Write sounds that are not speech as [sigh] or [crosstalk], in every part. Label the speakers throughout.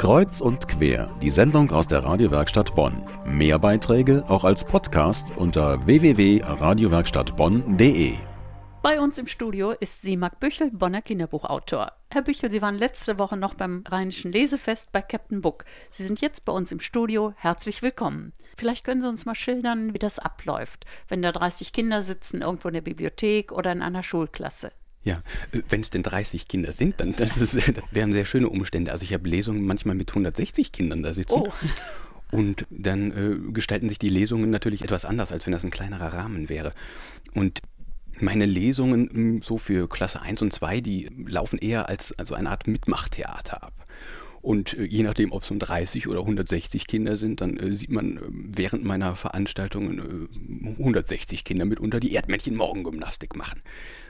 Speaker 1: Kreuz und quer, die Sendung aus der Radiowerkstatt Bonn. Mehr Beiträge auch als Podcast unter www.radiowerkstattbonn.de.
Speaker 2: Bei uns im Studio ist Simak Büchel, Bonner Kinderbuchautor. Herr Büchel, Sie waren letzte Woche noch beim Rheinischen Lesefest bei Captain Book. Sie sind jetzt bei uns im Studio. Herzlich willkommen. Vielleicht können Sie uns mal schildern, wie das abläuft, wenn da 30 Kinder sitzen, irgendwo in der Bibliothek oder in einer Schulklasse.
Speaker 3: Ja, äh, wenn es denn 30 Kinder sind, dann das, ist, [laughs] das wären sehr schöne Umstände. Also ich habe Lesungen manchmal mit 160 Kindern da sitzen. Oh. [laughs] Und dann äh, gestalten sich die Lesungen natürlich etwas anders, als wenn das ein kleinerer Rahmen wäre. Und meine Lesungen hm, so für Klasse 1 und 2, die laufen eher als also eine Art Mitmachtheater ab. Und äh, je nachdem, ob es um 30 oder 160 Kinder sind, dann äh, sieht man äh, während meiner Veranstaltungen 160 Kinder mitunter die Erdmännchen-Morgengymnastik machen.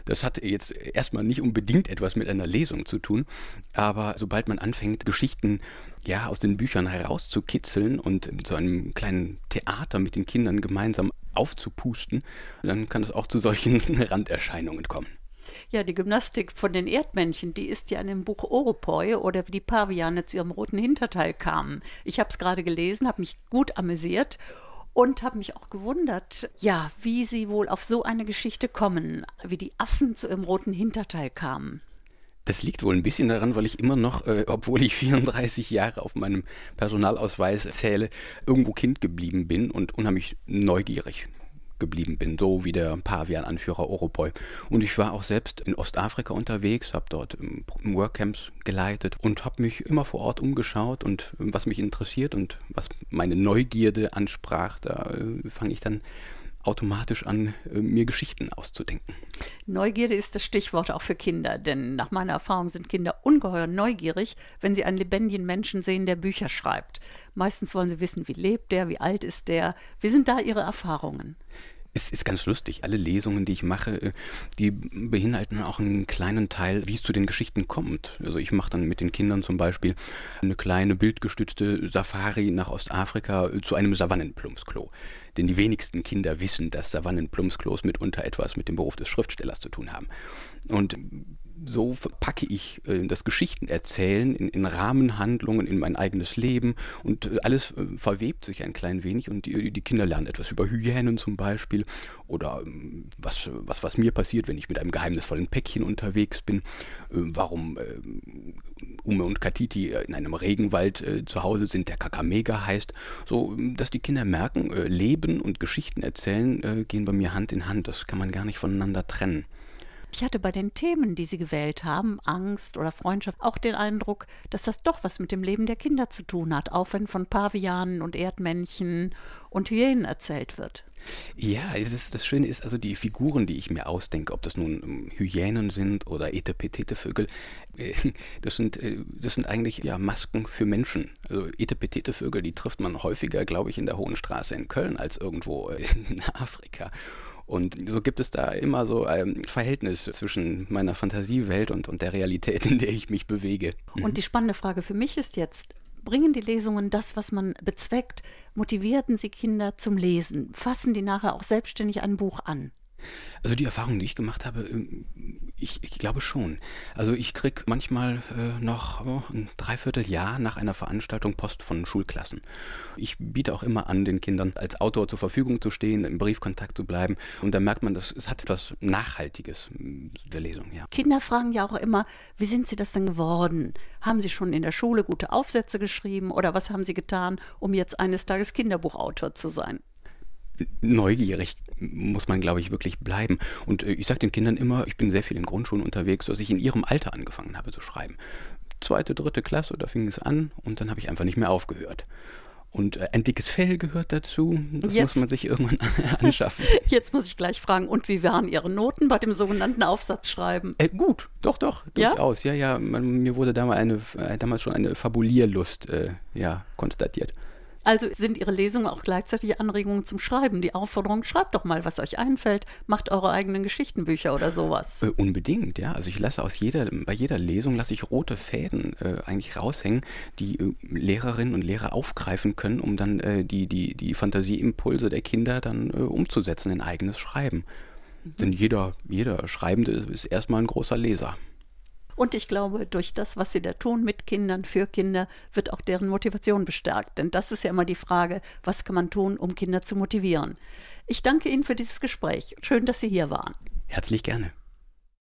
Speaker 3: Das hat jetzt erstmal nicht unbedingt etwas mit einer Lesung zu tun, aber sobald man anfängt, Geschichten ja aus den Büchern herauszukitzeln und zu einem kleinen Theater mit den Kindern gemeinsam aufzupusten, dann kann es auch zu solchen [laughs] Randerscheinungen kommen.
Speaker 2: Ja, die Gymnastik von den Erdmännchen, die ist ja in dem Buch Oropoi oder wie die Paviane zu ihrem roten Hinterteil kamen. Ich habe es gerade gelesen, habe mich gut amüsiert und habe mich auch gewundert, ja, wie sie wohl auf so eine Geschichte kommen, wie die Affen zu ihrem roten Hinterteil kamen.
Speaker 3: Das liegt wohl ein bisschen daran, weil ich immer noch, äh, obwohl ich [laughs] 34 Jahre auf meinem Personalausweis zähle, irgendwo Kind geblieben bin und unheimlich neugierig geblieben bin, so wie der Pavian-Anführer Oropoi. Und ich war auch selbst in Ostafrika unterwegs, habe dort Workcamps geleitet und habe mich immer vor Ort umgeschaut und was mich interessiert und was meine Neugierde ansprach, da äh, fange ich dann automatisch an, äh, mir Geschichten auszudenken.
Speaker 2: Neugierde ist das Stichwort auch für Kinder, denn nach meiner Erfahrung sind Kinder ungeheuer neugierig, wenn sie einen lebendigen Menschen sehen, der Bücher schreibt. Meistens wollen sie wissen, wie lebt der, wie alt ist der. Wie sind da Ihre Erfahrungen?
Speaker 3: Es ist ganz lustig. Alle Lesungen, die ich mache, äh, die beinhalten auch einen kleinen Teil, wie es zu den Geschichten kommt. Also ich mache dann mit den Kindern zum Beispiel eine kleine bildgestützte Safari nach Ostafrika äh, zu einem Savannenplumpsklo. Denn die wenigsten Kinder wissen, dass Savannenplumpsklos mitunter etwas mit dem Beruf des Schriftstellers zu tun haben. Und so packe ich äh, das Geschichtenerzählen in, in Rahmenhandlungen, in mein eigenes Leben und äh, alles äh, verwebt sich ein klein wenig und die, die Kinder lernen etwas über Hyänen zum Beispiel oder ähm, was, was, was mir passiert, wenn ich mit einem geheimnisvollen Päckchen unterwegs bin, warum Ume und Katiti in einem Regenwald zu Hause sind, der Kakamega heißt, so dass die Kinder merken, Leben und Geschichten erzählen gehen bei mir Hand in Hand, das kann man gar nicht voneinander trennen.
Speaker 2: Ich hatte bei den Themen, die Sie gewählt haben, Angst oder Freundschaft, auch den Eindruck, dass das doch was mit dem Leben der Kinder zu tun hat, auch wenn von Pavianen und Erdmännchen und Hyänen erzählt wird.
Speaker 3: Ja, ist, das Schöne ist also die Figuren, die ich mir ausdenke, ob das nun ähm, Hyänen sind oder Etepetete-Vögel, äh, [laughs] das sind, äh, das sind eigentlich ja Masken für Menschen. Also Etepetete-Vögel, die trifft man häufiger, glaube ich, in der Hohen Straße in Köln als irgendwo [laughs] in Afrika. Und so gibt es da immer so ein Verhältnis zwischen meiner Fantasiewelt und, und der Realität, in der ich mich bewege.
Speaker 2: Und die spannende Frage für mich ist jetzt, bringen die Lesungen das, was man bezweckt? Motivierten sie Kinder zum Lesen? Fassen die nachher auch selbstständig ein Buch an?
Speaker 3: Also die Erfahrung, die ich gemacht habe, ähm, ich, ich glaube schon. Also ich kriege manchmal äh, noch oh, ein Dreivierteljahr nach einer Veranstaltung Post von Schulklassen. Ich biete auch immer an, den Kindern als Autor zur Verfügung zu stehen, im Briefkontakt zu bleiben. Und da merkt man, dass es hat etwas Nachhaltiges der Lesung. Ja.
Speaker 2: Kinder fragen ja auch immer, wie sind sie das denn geworden? Haben sie schon in der Schule gute Aufsätze geschrieben oder was haben sie getan, um jetzt eines Tages Kinderbuchautor zu sein?
Speaker 3: Neugierig muss man, glaube ich, wirklich bleiben. Und äh, ich sage den Kindern immer, ich bin sehr viel in Grundschulen unterwegs, dass ich in ihrem Alter angefangen habe zu schreiben. Zweite, dritte Klasse, da fing es an und dann habe ich einfach nicht mehr aufgehört. Und äh, ein dickes Fell gehört dazu. Das Jetzt. muss man sich irgendwann [laughs] anschaffen. [laughs]
Speaker 2: Jetzt muss ich gleich fragen, und wie waren Ihre Noten bei dem sogenannten Aufsatzschreiben?
Speaker 3: Äh, gut, doch, doch, durchaus. Ja, ja, ja man, mir wurde damals, eine, äh, damals schon eine Fabulierlust äh, ja, konstatiert.
Speaker 2: Also sind Ihre Lesungen auch gleichzeitig Anregungen zum Schreiben. Die Aufforderung, schreibt doch mal, was euch einfällt, macht eure eigenen Geschichtenbücher oder sowas.
Speaker 3: Äh, unbedingt, ja. Also ich lasse aus jeder, bei jeder Lesung lasse ich rote Fäden äh, eigentlich raushängen, die äh, Lehrerinnen und Lehrer aufgreifen können, um dann äh, die, die, die Fantasieimpulse der Kinder dann äh, umzusetzen in eigenes Schreiben. Mhm. Denn jeder, jeder Schreibende ist erstmal ein großer Leser.
Speaker 2: Und ich glaube, durch das, was Sie da tun mit Kindern, für Kinder, wird auch deren Motivation bestärkt. Denn das ist ja immer die Frage, was kann man tun, um Kinder zu motivieren. Ich danke Ihnen für dieses Gespräch. Schön, dass Sie hier waren.
Speaker 3: Herzlich gerne.